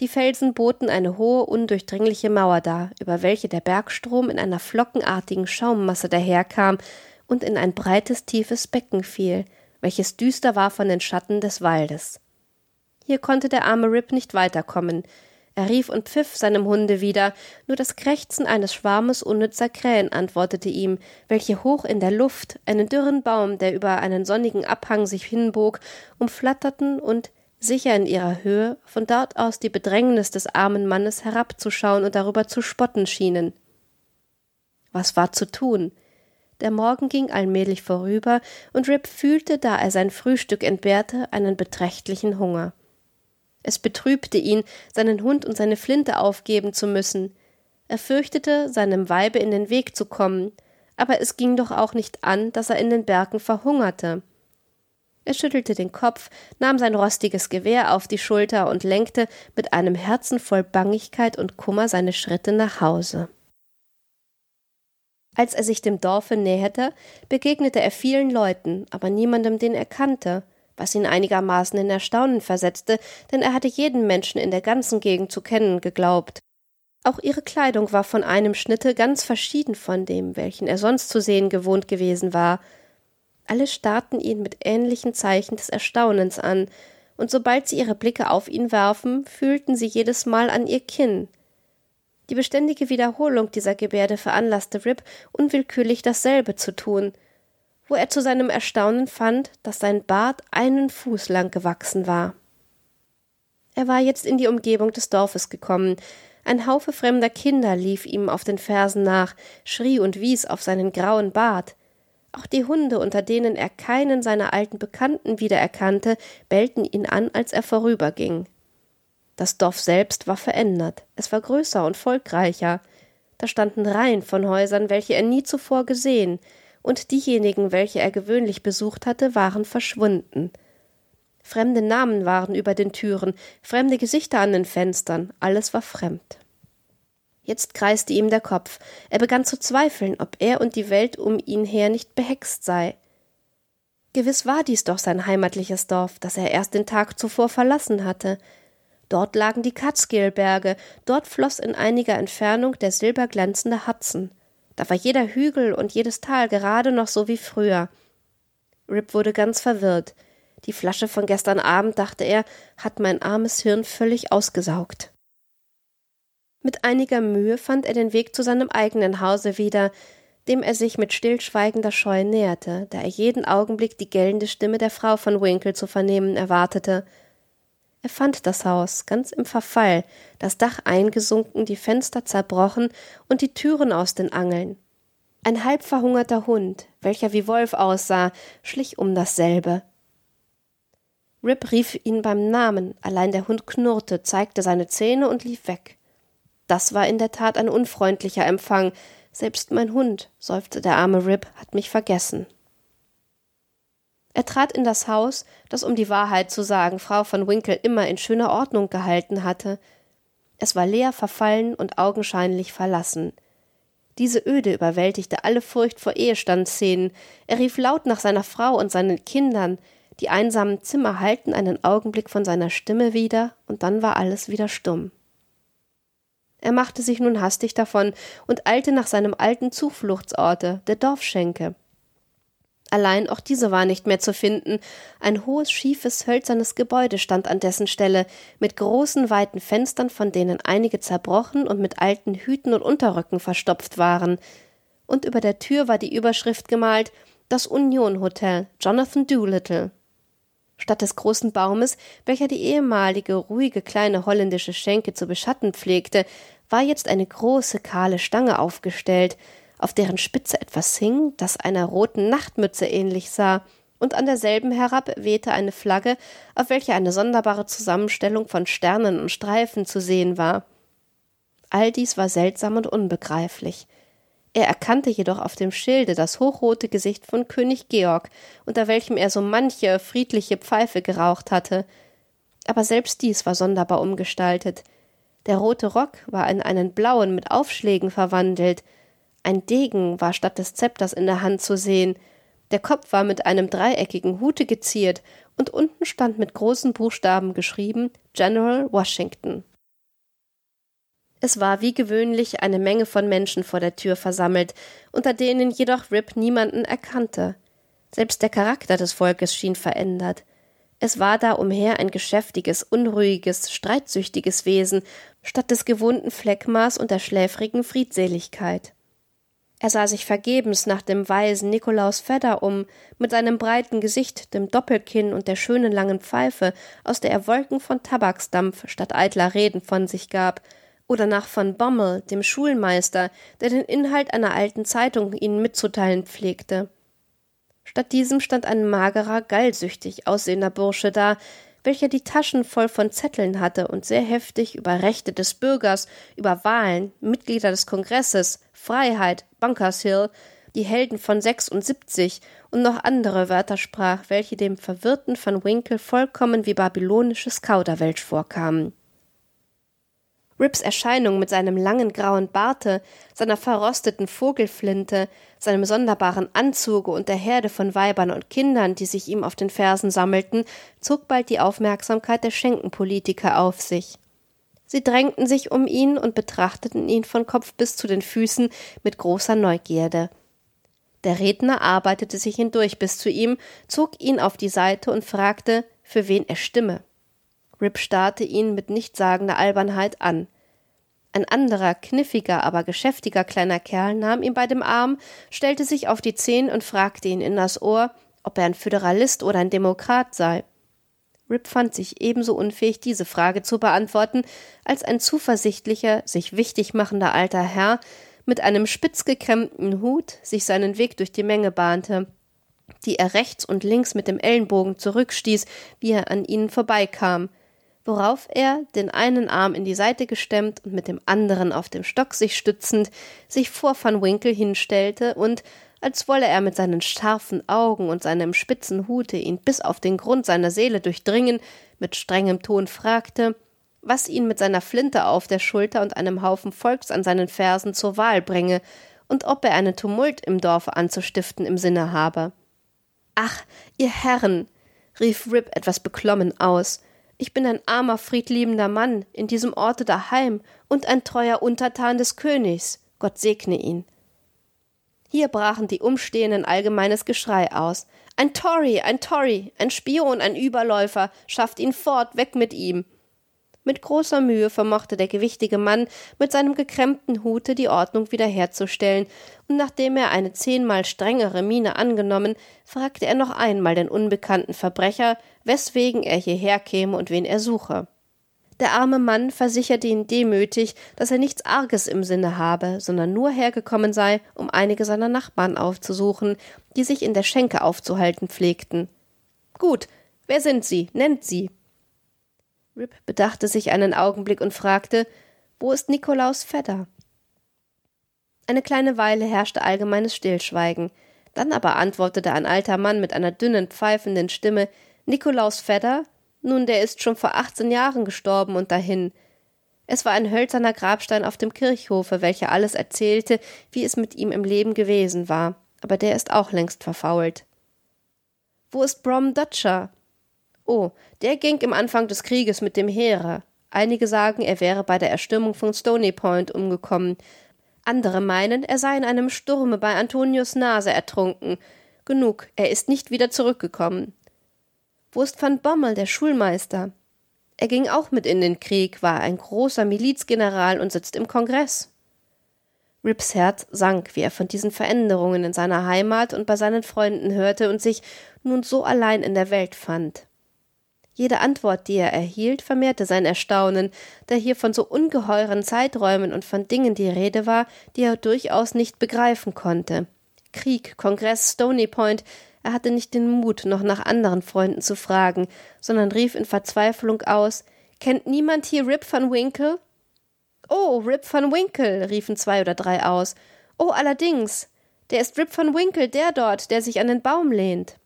[SPEAKER 1] die Felsen boten eine hohe, undurchdringliche Mauer dar, über welche der Bergstrom in einer flockenartigen Schaummasse daherkam und in ein breites, tiefes Becken fiel, welches düster war von den Schatten des Waldes. Hier konnte der arme Rip nicht weiterkommen. Er rief und pfiff seinem Hunde wieder, nur das Krächzen eines Schwarmes unnützer Krähen antwortete ihm, welche hoch in der Luft, einen dürren Baum, der über einen sonnigen Abhang sich hinbog, umflatterten und sicher in ihrer Höhe, von dort aus die Bedrängnis des armen Mannes herabzuschauen und darüber zu spotten schienen. Was war zu tun? Der Morgen ging allmählich vorüber, und Rip fühlte, da er sein Frühstück entbehrte, einen beträchtlichen Hunger. Es betrübte ihn, seinen Hund und seine Flinte aufgeben zu müssen. Er fürchtete, seinem Weibe in den Weg zu kommen, aber es ging doch auch nicht an, dass er in den Bergen verhungerte. Er schüttelte den Kopf, nahm sein rostiges Gewehr auf die Schulter und lenkte mit einem Herzen voll Bangigkeit und Kummer seine Schritte nach Hause. Als er sich dem Dorfe näherte, begegnete er vielen Leuten, aber niemandem, den er kannte, was ihn einigermaßen in Erstaunen versetzte, denn er hatte jeden Menschen in der ganzen Gegend zu kennen geglaubt. Auch ihre Kleidung war von einem Schnitte ganz verschieden von dem, welchen er sonst zu sehen gewohnt gewesen war, alle starrten ihn mit ähnlichen Zeichen des Erstaunens an, und sobald sie ihre Blicke auf ihn warfen, fühlten sie jedes Mal an ihr Kinn. Die beständige Wiederholung dieser Gebärde veranlasste Rip, unwillkürlich dasselbe zu tun, wo er zu seinem Erstaunen fand, dass sein Bart einen Fuß lang gewachsen war. Er war jetzt in die Umgebung des Dorfes gekommen. Ein Haufe fremder Kinder lief ihm auf den Fersen nach, schrie und wies auf seinen grauen Bart. Auch die Hunde, unter denen er keinen seiner alten Bekannten wiedererkannte, bellten ihn an, als er vorüberging. Das Dorf selbst war verändert, es war größer und volkreicher. Da standen Reihen von Häusern, welche er nie zuvor gesehen, und diejenigen, welche er gewöhnlich besucht hatte, waren verschwunden. Fremde Namen waren über den Türen, fremde Gesichter an den Fenstern, alles war fremd. Jetzt kreiste ihm der Kopf. Er begann zu zweifeln, ob er und die Welt um ihn her nicht behext sei. Gewiss war dies doch sein heimatliches Dorf, das er erst den Tag zuvor verlassen hatte. Dort lagen die Catskill-Berge, dort floss in einiger Entfernung der silberglänzende Hudson. Da war jeder Hügel und jedes Tal gerade noch so wie früher. Rip wurde ganz verwirrt. Die Flasche von gestern Abend, dachte er, hat mein armes Hirn völlig ausgesaugt. Mit einiger Mühe fand er den Weg zu seinem eigenen Hause wieder, dem er sich mit stillschweigender Scheu näherte, da er jeden Augenblick die gellende Stimme der Frau von Winkle zu vernehmen erwartete. Er fand das Haus ganz im Verfall, das Dach eingesunken, die Fenster zerbrochen und die Türen aus den Angeln. Ein halb verhungerter Hund, welcher wie Wolf aussah, schlich um dasselbe. Rip rief ihn beim Namen, allein der Hund knurrte, zeigte seine Zähne und lief weg. Das war in der Tat ein unfreundlicher Empfang. Selbst mein Hund, seufzte der arme Rip, hat mich vergessen. Er trat in das Haus, das um die Wahrheit zu sagen Frau von Winkle immer in schöner Ordnung gehalten hatte. Es war leer, verfallen und augenscheinlich verlassen. Diese Öde überwältigte alle Furcht vor Ehestandsszenen. Er rief laut nach seiner Frau und seinen Kindern. Die einsamen Zimmer hallten einen Augenblick von seiner Stimme wieder, und dann war alles wieder stumm. Er machte sich nun hastig davon und eilte nach seinem alten Zufluchtsorte, der Dorfschenke. Allein auch diese war nicht mehr zu finden. Ein hohes, schiefes, hölzernes Gebäude stand an dessen Stelle, mit großen, weiten Fenstern, von denen einige zerbrochen und mit alten Hüten und Unterröcken verstopft waren. Und über der Tür war die Überschrift gemalt Das Union Hotel, Jonathan Doolittle. Statt des großen Baumes, welcher die ehemalige, ruhige kleine holländische Schenke zu beschatten pflegte, war jetzt eine große, kahle Stange aufgestellt, auf deren Spitze etwas hing, das einer roten Nachtmütze ähnlich sah, und an derselben herab wehte eine Flagge, auf welcher eine sonderbare Zusammenstellung von Sternen und Streifen zu sehen war. All dies war seltsam und unbegreiflich. Er erkannte jedoch auf dem Schilde das hochrote Gesicht von König Georg, unter welchem er so manche friedliche Pfeife geraucht hatte. Aber selbst dies war sonderbar umgestaltet. Der rote Rock war in einen blauen mit Aufschlägen verwandelt. Ein Degen war statt des Zepters in der Hand zu sehen. Der Kopf war mit einem dreieckigen Hute geziert und unten stand mit großen Buchstaben geschrieben General Washington. Es war wie gewöhnlich eine Menge von Menschen vor der Tür versammelt, unter denen jedoch Rip niemanden erkannte. Selbst der Charakter des Volkes schien verändert. Es war da umher ein geschäftiges, unruhiges, streitsüchtiges Wesen, statt des gewohnten Fleckmaß und der schläfrigen Friedseligkeit. Er sah sich vergebens nach dem weisen Nikolaus Fedder um, mit seinem breiten Gesicht, dem Doppelkinn und der schönen langen Pfeife, aus der er Wolken von Tabaksdampf statt eitler Reden von sich gab, oder nach von Bommel, dem Schulmeister, der den Inhalt einer alten Zeitung ihnen mitzuteilen pflegte. Statt diesem stand ein magerer, gallsüchtig aussehender Bursche da, welcher die Taschen voll von Zetteln hatte und sehr heftig über Rechte des Bürgers, über Wahlen, Mitglieder des Kongresses, Freiheit, Bunkers Hill, die Helden von 76 und noch andere Wörter sprach, welche dem verwirrten Van Winkle vollkommen wie babylonisches Kauderwelsch vorkamen. Rips Erscheinung mit seinem langen grauen Barte, seiner verrosteten Vogelflinte, seinem sonderbaren Anzuge und der Herde von Weibern und Kindern, die sich ihm auf den Fersen sammelten, zog bald die Aufmerksamkeit der Schenkenpolitiker auf sich. Sie drängten sich um ihn und betrachteten ihn von Kopf bis zu den Füßen mit großer Neugierde. Der Redner arbeitete sich hindurch bis zu ihm, zog ihn auf die Seite und fragte, für wen er stimme. Rip starrte ihn mit nichtssagender Albernheit an. Ein anderer, kniffiger, aber geschäftiger kleiner Kerl nahm ihn bei dem Arm, stellte sich auf die Zehen und fragte ihn in das Ohr, ob er ein Föderalist oder ein Demokrat sei. Rip fand sich ebenso unfähig, diese Frage zu beantworten, als ein zuversichtlicher, sich wichtig machender alter Herr mit einem spitz gekrempten Hut sich seinen Weg durch die Menge bahnte, die er rechts und links mit dem Ellenbogen zurückstieß, wie er an ihnen vorbeikam, worauf er, den einen Arm in die Seite gestemmt und mit dem anderen auf dem Stock sich stützend, sich vor Van Winkle hinstellte und, als wolle er mit seinen scharfen Augen und seinem spitzen Hute ihn bis auf den Grund seiner Seele durchdringen, mit strengem Ton fragte, was ihn mit seiner Flinte auf der Schulter und einem Haufen Volks an seinen Fersen zur Wahl bringe und ob er einen Tumult im Dorfe anzustiften im Sinne habe. Ach, ihr Herren, rief Rip etwas beklommen aus, ich bin ein armer, friedliebender Mann in diesem Orte daheim und ein treuer Untertan des Königs. Gott segne ihn. Hier brachen die Umstehenden allgemeines Geschrei aus. Ein Tory, ein Tory, ein Spion, ein Überläufer, schafft ihn fort, weg mit ihm. Mit großer Mühe vermochte der gewichtige Mann mit seinem gekrempten Hute die Ordnung wiederherzustellen, und nachdem er eine zehnmal strengere Miene angenommen, fragte er noch einmal den unbekannten Verbrecher, weswegen er hierher käme und wen er suche. Der arme Mann versicherte ihn demütig, dass er nichts Arges im Sinne habe, sondern nur hergekommen sei, um einige seiner Nachbarn aufzusuchen, die sich in der Schenke aufzuhalten pflegten. Gut, wer sind Sie? Nennt sie. Rip bedachte sich einen Augenblick und fragte, wo ist Nikolaus Vetter? Eine kleine Weile herrschte allgemeines Stillschweigen. Dann aber antwortete ein alter Mann mit einer dünnen, pfeifenden Stimme Nikolaus Vetter? Nun, der ist schon vor achtzehn Jahren gestorben und dahin. Es war ein hölzerner Grabstein auf dem Kirchhofe, welcher alles erzählte, wie es mit ihm im Leben gewesen war, aber der ist auch längst verfault. Wo ist Brom Dutcher? Oh, der ging im Anfang des Krieges mit dem Heere. Einige sagen, er wäre bei der Erstürmung von Stony Point umgekommen. Andere meinen, er sei in einem Sturme bei Antonius Nase ertrunken. Genug, er ist nicht wieder zurückgekommen. Wo ist Van Bommel, der Schulmeister? Er ging auch mit in den Krieg, war ein großer Milizgeneral und sitzt im Kongress. Rips Herz sank, wie er von diesen Veränderungen in seiner Heimat und bei seinen Freunden hörte und sich nun so allein in der Welt fand. Jede Antwort, die er erhielt, vermehrte sein Erstaunen, da hier von so ungeheuren Zeiträumen und von Dingen die Rede war, die er durchaus nicht begreifen konnte. Krieg, Kongress, Stony Point, er hatte nicht den Mut, noch nach anderen Freunden zu fragen, sondern rief in Verzweiflung aus Kennt niemand hier Rip van Winkle? Oh, Rip van Winkle, riefen zwei oder drei aus. Oh, allerdings. Der ist Rip van Winkle, der dort, der sich an den Baum lehnt.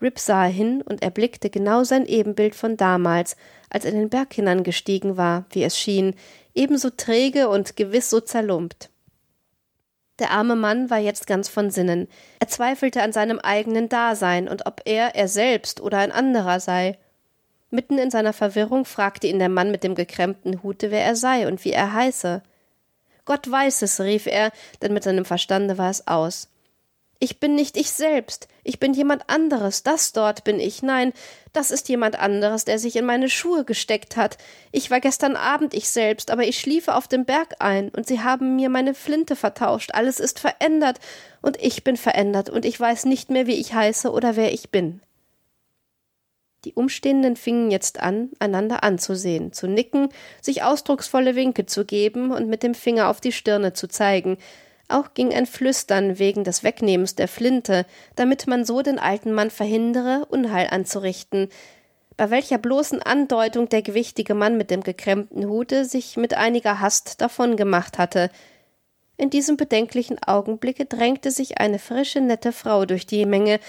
[SPEAKER 1] Rip sah hin und erblickte genau sein Ebenbild von damals, als er den Berg hinangestiegen war, wie es schien, ebenso träge und gewiss so zerlumpt. Der arme Mann war jetzt ganz von Sinnen. Er zweifelte an seinem eigenen Dasein und ob er er selbst oder ein anderer sei. Mitten in seiner Verwirrung fragte ihn der Mann mit dem gekrempten Hute, wer er sei und wie er heiße. Gott weiß es, rief er, denn mit seinem Verstande war es aus. Ich bin nicht ich selbst, ich bin jemand anderes, das dort bin ich, nein, das ist jemand anderes, der sich in meine Schuhe gesteckt hat. Ich war gestern Abend ich selbst, aber ich schliefe auf dem Berg ein, und sie haben mir meine Flinte vertauscht, alles ist verändert, und ich bin verändert, und ich weiß nicht mehr, wie ich heiße oder wer ich bin. Die Umstehenden fingen jetzt an, einander anzusehen, zu nicken, sich ausdrucksvolle Winke zu geben und mit dem Finger auf die Stirne zu zeigen, auch ging ein Flüstern wegen des Wegnehmens der Flinte, damit man so den alten Mann verhindere, Unheil anzurichten, bei welcher bloßen Andeutung der gewichtige Mann mit dem gekrempten Hute sich mit einiger Hast davon gemacht hatte. In diesem bedenklichen Augenblicke drängte sich eine frische, nette Frau durch die Menge,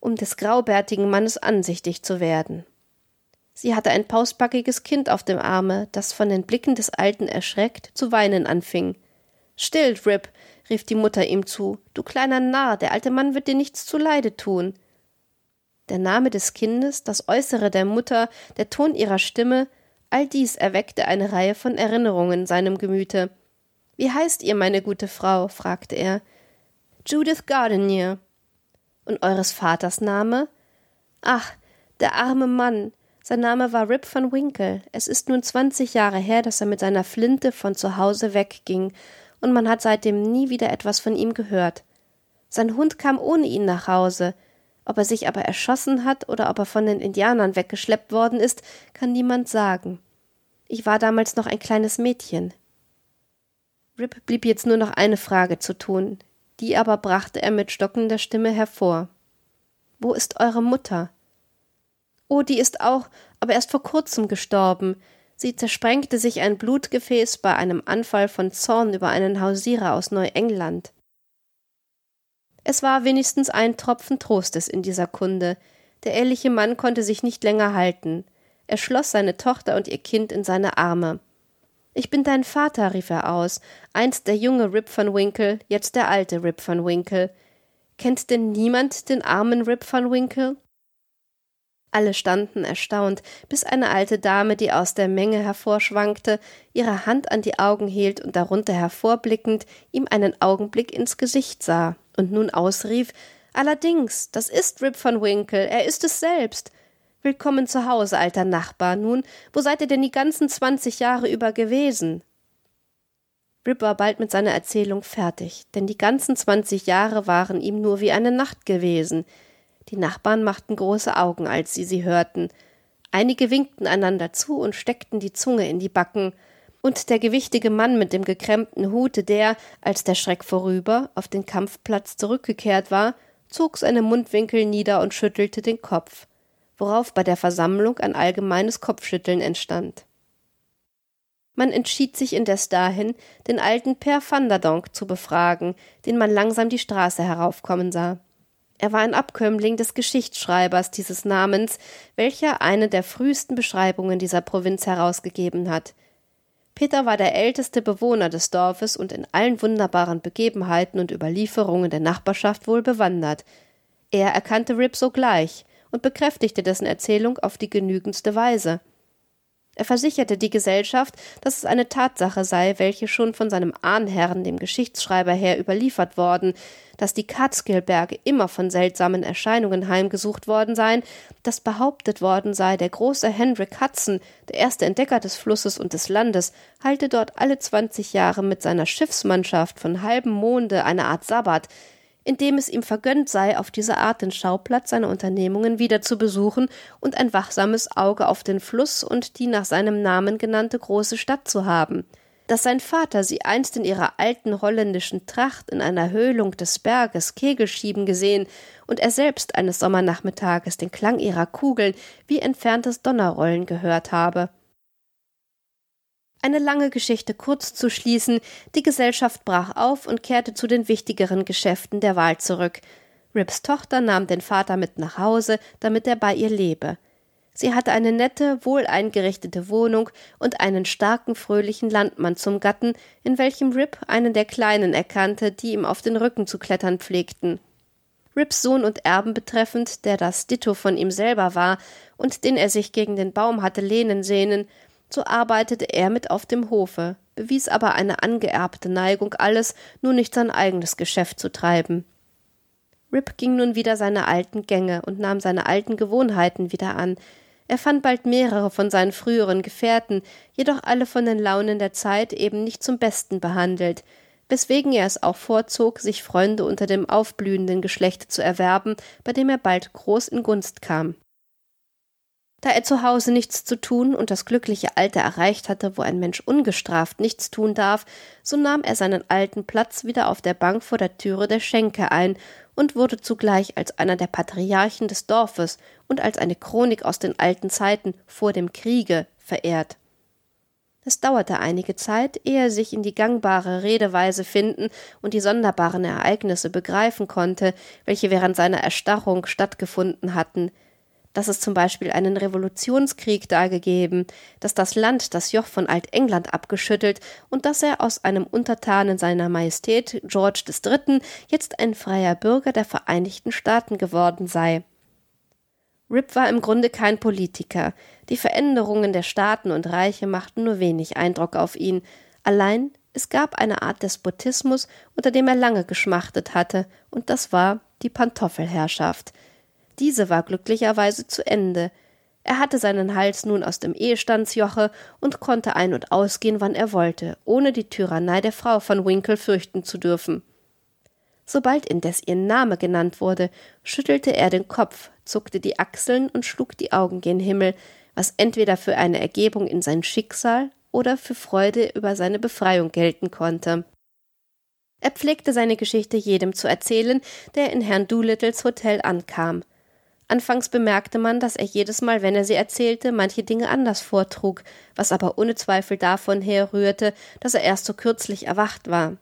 [SPEAKER 1] um des graubärtigen Mannes ansichtig zu werden. Sie hatte ein pausbackiges Kind auf dem Arme, das von den Blicken des Alten erschreckt zu weinen anfing. Still, Rip, rief die Mutter ihm zu, du kleiner Narr, der alte Mann wird dir nichts zuleide tun. Der Name des Kindes, das Äußere der Mutter, der Ton ihrer Stimme, all dies erweckte eine Reihe von Erinnerungen in seinem Gemüte. Wie heißt ihr, meine gute Frau? fragte er. Judith Gardenier. Und eures Vaters Name? Ach, der arme Mann. Sein Name war Rip van Winkle. Es ist nun zwanzig Jahre her, dass er mit seiner Flinte von zu Hause wegging und man hat seitdem nie wieder etwas von ihm gehört. Sein Hund kam ohne ihn nach Hause. Ob er sich aber erschossen hat oder ob er von den Indianern weggeschleppt worden ist, kann niemand sagen. Ich war damals noch ein kleines Mädchen. Rip blieb jetzt nur noch eine Frage zu tun, die aber brachte er mit stockender Stimme hervor. Wo ist eure Mutter? Oh, die ist auch, aber erst vor kurzem gestorben. Sie zersprengte sich ein Blutgefäß bei einem Anfall von Zorn über einen Hausierer aus Neuengland. Es war wenigstens ein Tropfen Trostes in dieser Kunde. Der ehrliche Mann konnte sich nicht länger halten. Er schloss seine Tochter und ihr Kind in seine Arme. Ich bin dein Vater, rief er aus, einst der junge Rip van Winkle, jetzt der alte Rip van Winkle. Kennt denn niemand den armen Rip van Winkle? Alle standen erstaunt, bis eine alte Dame, die aus der Menge hervorschwankte, ihre Hand an die Augen hielt und darunter hervorblickend ihm einen Augenblick ins Gesicht sah und nun ausrief Allerdings, das ist Rip van Winkle, er ist es selbst. Willkommen zu Hause, alter Nachbar. Nun, wo seid ihr denn die ganzen zwanzig Jahre über gewesen? Rip war bald mit seiner Erzählung fertig, denn die ganzen zwanzig Jahre waren ihm nur wie eine Nacht gewesen. Die Nachbarn machten große Augen, als sie sie hörten. Einige winkten einander zu und steckten die Zunge in die Backen und der gewichtige Mann mit dem gekrempten Hute, der, als der Schreck vorüber, auf den Kampfplatz zurückgekehrt war, zog seine Mundwinkel nieder und schüttelte den Kopf, worauf bei der Versammlung ein allgemeines Kopfschütteln entstand. Man entschied sich indes dahin, den alten Per Vanderdonk zu befragen, den man langsam die Straße heraufkommen sah. Er war ein Abkömmling des Geschichtsschreibers dieses Namens, welcher eine der frühesten Beschreibungen dieser Provinz herausgegeben hat, Peter war der älteste Bewohner des Dorfes und in allen wunderbaren Begebenheiten und Überlieferungen der Nachbarschaft wohl bewandert. Er erkannte Rip sogleich und bekräftigte dessen Erzählung auf die genügendste Weise. Er versicherte die Gesellschaft, dass es eine Tatsache sei, welche schon von seinem Ahnherrn, dem Geschichtsschreiber her, überliefert worden, dass die Catskill-Berge immer von seltsamen Erscheinungen heimgesucht worden seien, dass behauptet worden sei, der große Hendrik Hudson, der erste Entdecker des Flusses und des Landes, halte dort alle zwanzig Jahre mit seiner Schiffsmannschaft von halbem Monde eine Art Sabbat, indem es ihm vergönnt sei, auf diese Art den Schauplatz seiner Unternehmungen wieder zu besuchen und ein wachsames Auge auf den Fluss und die nach seinem Namen genannte große Stadt zu haben, dass sein Vater sie einst in ihrer alten holländischen Tracht in einer Höhlung des Berges Kegel schieben gesehen und er selbst eines Sommernachmittages den Klang ihrer Kugeln wie entferntes Donnerrollen gehört habe eine lange Geschichte kurz zu schließen, die Gesellschaft brach auf und kehrte zu den wichtigeren Geschäften der Wahl zurück. Rips Tochter nahm den Vater mit nach Hause, damit er bei ihr lebe. Sie hatte eine nette, wohl eingerichtete Wohnung und einen starken, fröhlichen Landmann zum Gatten, in welchem Rip einen der Kleinen erkannte, die ihm auf den Rücken zu klettern pflegten. Rips Sohn und Erben betreffend, der das Ditto von ihm selber war und den er sich gegen den Baum hatte lehnen sehnen, so arbeitete er mit auf dem Hofe, bewies aber eine angeerbte Neigung, alles, nur nicht sein eigenes Geschäft zu treiben. Rip ging nun wieder seine alten Gänge und nahm seine alten Gewohnheiten wieder an. Er fand bald mehrere von seinen früheren Gefährten, jedoch alle von den Launen der Zeit eben nicht zum Besten behandelt, weswegen er es auch vorzog, sich Freunde unter dem aufblühenden Geschlechte zu erwerben, bei dem er bald groß in Gunst kam. Da er zu Hause nichts zu tun und das glückliche Alter erreicht hatte, wo ein Mensch ungestraft nichts tun darf, so nahm er seinen alten Platz wieder auf der Bank vor der Türe der Schenke ein und wurde zugleich als einer der Patriarchen des Dorfes und als eine Chronik aus den alten Zeiten vor dem Kriege verehrt. Es dauerte einige Zeit, ehe er sich in die gangbare Redeweise finden und die sonderbaren Ereignisse begreifen konnte, welche während seiner Erstarrung stattgefunden hatten, dass es zum Beispiel einen Revolutionskrieg da gegeben, dass das Land das Joch von Altengland abgeschüttelt und dass er aus einem Untertanen seiner Majestät George III. jetzt ein freier Bürger der Vereinigten Staaten geworden sei. Rip war im Grunde kein Politiker. Die Veränderungen der Staaten und Reiche machten nur wenig Eindruck auf ihn. Allein es gab eine Art Despotismus, unter dem er lange geschmachtet hatte, und das war die Pantoffelherrschaft. Diese war glücklicherweise zu Ende. Er hatte seinen Hals nun aus dem Ehestandsjoche und konnte ein- und ausgehen, wann er wollte, ohne die Tyrannei der Frau von Winkle fürchten zu dürfen. Sobald indes ihr Name genannt wurde, schüttelte er den Kopf, zuckte die Achseln und schlug die Augen gen Himmel, was entweder für eine Ergebung in sein Schicksal oder für Freude über seine Befreiung gelten konnte. Er pflegte seine Geschichte jedem zu erzählen, der in Herrn Doolittles Hotel ankam. Anfangs bemerkte man, dass er jedes Mal, wenn er sie erzählte, manche Dinge anders vortrug, was aber ohne Zweifel davon herrührte, dass er erst so kürzlich erwacht war.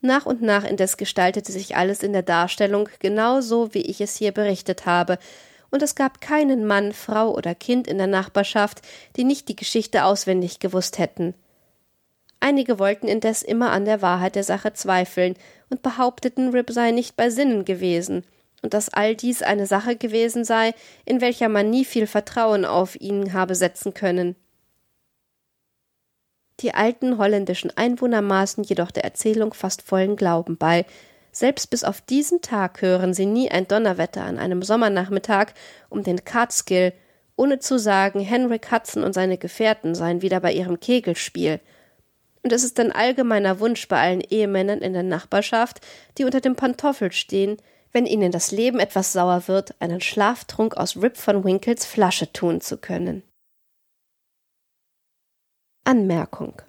[SPEAKER 1] Nach und nach indes gestaltete sich alles in der Darstellung genau so, wie ich es hier berichtet habe, und es gab keinen Mann, Frau oder Kind in der Nachbarschaft, die nicht die Geschichte auswendig gewusst hätten. Einige wollten indes immer an der Wahrheit der Sache zweifeln und behaupteten, Rip sei nicht bei Sinnen gewesen und dass all dies eine Sache gewesen sei, in welcher man nie viel Vertrauen auf ihn habe setzen können. Die alten holländischen Einwohner maßen jedoch der Erzählung fast vollen Glauben bei. Selbst bis auf diesen Tag hören sie nie ein Donnerwetter an einem Sommernachmittag um den Catskill, ohne zu sagen, Henrik Hudson und seine Gefährten seien wieder bei ihrem Kegelspiel. Und es ist ein allgemeiner Wunsch bei allen Ehemännern in der Nachbarschaft, die unter dem Pantoffel stehen, wenn ihnen das Leben etwas sauer wird, einen Schlaftrunk aus Rip von Winkels Flasche tun zu können. Anmerkung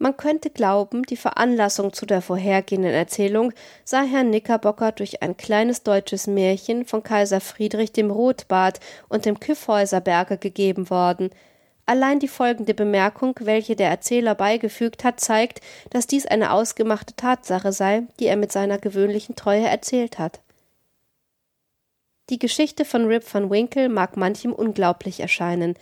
[SPEAKER 1] man könnte glauben, die Veranlassung zu der vorhergehenden Erzählung sei Herrn Knickerbocker durch ein kleines deutsches Märchen von Kaiser Friedrich dem Rotbart und dem Kyffhäuserberge gegeben worden. Allein die folgende Bemerkung, welche der Erzähler beigefügt hat, zeigt, dass dies eine ausgemachte Tatsache sei, die er mit seiner gewöhnlichen Treue erzählt hat. Die Geschichte von Rip van Winkle mag manchem unglaublich erscheinen,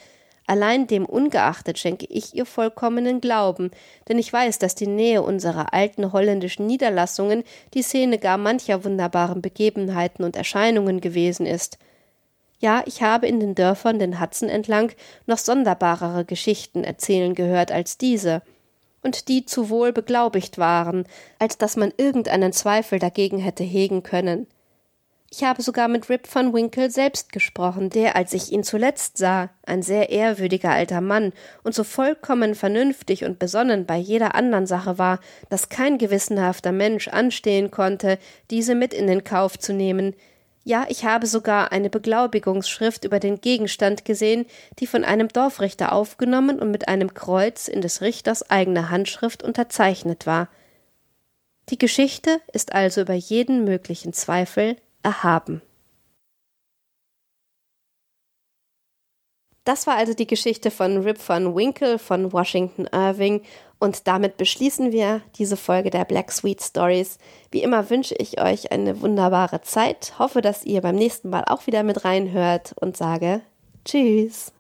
[SPEAKER 1] Allein dem ungeachtet schenke ich ihr vollkommenen Glauben, denn ich weiß, dass die Nähe unserer alten holländischen Niederlassungen die Szene gar mancher wunderbaren Begebenheiten und Erscheinungen gewesen ist. Ja, ich habe in den Dörfern den Hudson entlang noch sonderbarere Geschichten erzählen gehört als diese, und die zu wohl beglaubigt waren, als dass man irgendeinen Zweifel dagegen hätte hegen können. Ich habe sogar mit Rip van Winkle selbst gesprochen, der, als ich ihn zuletzt sah, ein sehr ehrwürdiger alter Mann und so vollkommen vernünftig und besonnen bei jeder anderen Sache war, dass kein gewissenhafter Mensch anstehen konnte, diese mit in den Kauf zu nehmen. Ja, ich habe sogar eine Beglaubigungsschrift über den Gegenstand gesehen, die von einem Dorfrichter aufgenommen und mit einem Kreuz in des Richters eigener Handschrift unterzeichnet war. Die Geschichte ist also über jeden möglichen Zweifel erhaben. Das war also die Geschichte von Rip van Winkle von Washington Irving und damit beschließen wir diese Folge der Black Sweet Stories. Wie immer wünsche ich euch eine wunderbare Zeit, hoffe, dass ihr beim nächsten Mal auch wieder mit reinhört und sage Tschüss.